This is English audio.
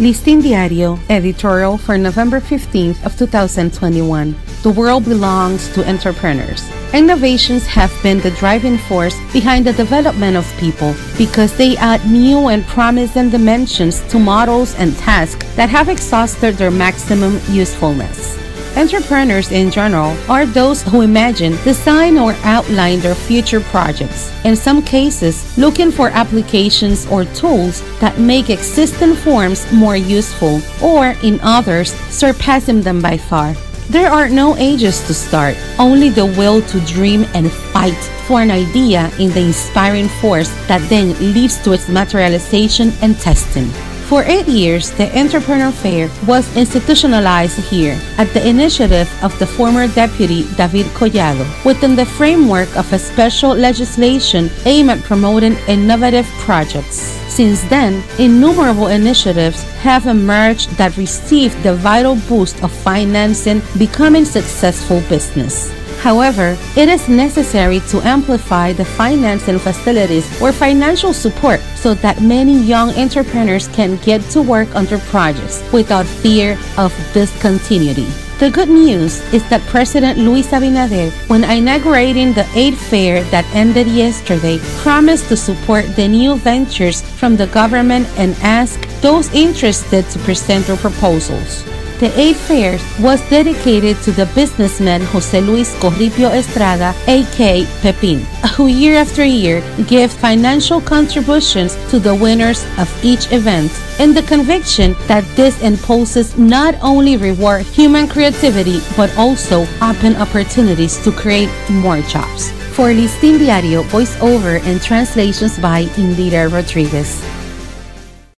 Listín Diario, editorial for November 15th of 2021. The world belongs to entrepreneurs. Innovations have been the driving force behind the development of people because they add new and promising dimensions to models and tasks that have exhausted their maximum usefulness. Entrepreneurs in general are those who imagine, design, or outline their future projects. In some cases, looking for applications or tools that make existing forms more useful, or in others, surpassing them by far. There are no ages to start, only the will to dream and fight for an idea in the inspiring force that then leads to its materialization and testing. For eight years, the Entrepreneur Fair was institutionalized here at the initiative of the former deputy David Collado within the framework of a special legislation aimed at promoting innovative projects. Since then, innumerable initiatives have emerged that received the vital boost of financing becoming successful business. However, it is necessary to amplify the financing facilities or financial support so that many young entrepreneurs can get to work on their projects without fear of discontinuity. The good news is that President Luis Abinader, when inaugurating the aid fair that ended yesterday, promised to support the new ventures from the government and asked those interested to present their proposals. The aid fair was dedicated to the businessman Jose Luis Corripio Estrada, aka Pepin, who year after year gave financial contributions to the winners of each event, in the conviction that this imposes not only reward human creativity but also open opportunities to create more jobs. For Listín Diario, voiceover and translations by Indira Rodriguez.